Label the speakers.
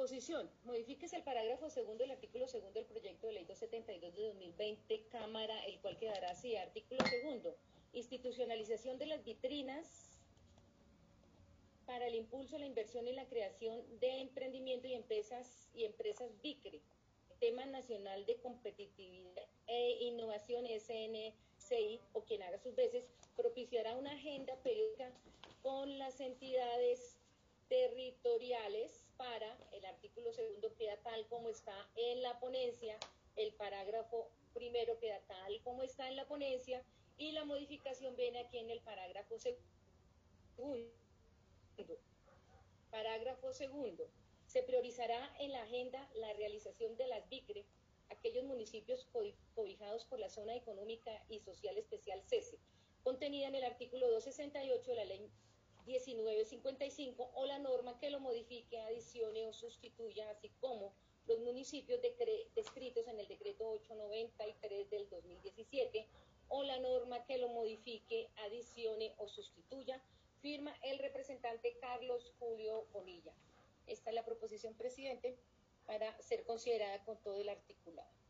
Speaker 1: Proposición. Modifíquese el parágrafo segundo del artículo segundo del proyecto de ley 272 de 2020, Cámara, el cual quedará así. Artículo segundo. Institucionalización de las vitrinas para el impulso, la inversión y la creación de emprendimiento y empresas y empresas VICRE. Tema Nacional de Competitividad e Innovación SNCI o quien haga sus veces propiciará una agenda periódica con las entidades territoriales artículo segundo queda tal como está en la ponencia, el parágrafo primero queda tal como está en la ponencia y la modificación viene aquí en el parágrafo segundo. Parágrafo segundo. Se priorizará en la agenda la realización de las BICRE, aquellos municipios cobijados por la Zona Económica y Social Especial CESE, contenida en el artículo 268 de la Ley 1955 o la norma que lo modifique, adicione o sustituya, así como los municipios descritos en el decreto 893 del 2017 o la norma que lo modifique, adicione o sustituya, firma el representante Carlos Julio Bonilla. Esta es la proposición, presidente, para ser considerada con todo el articulado.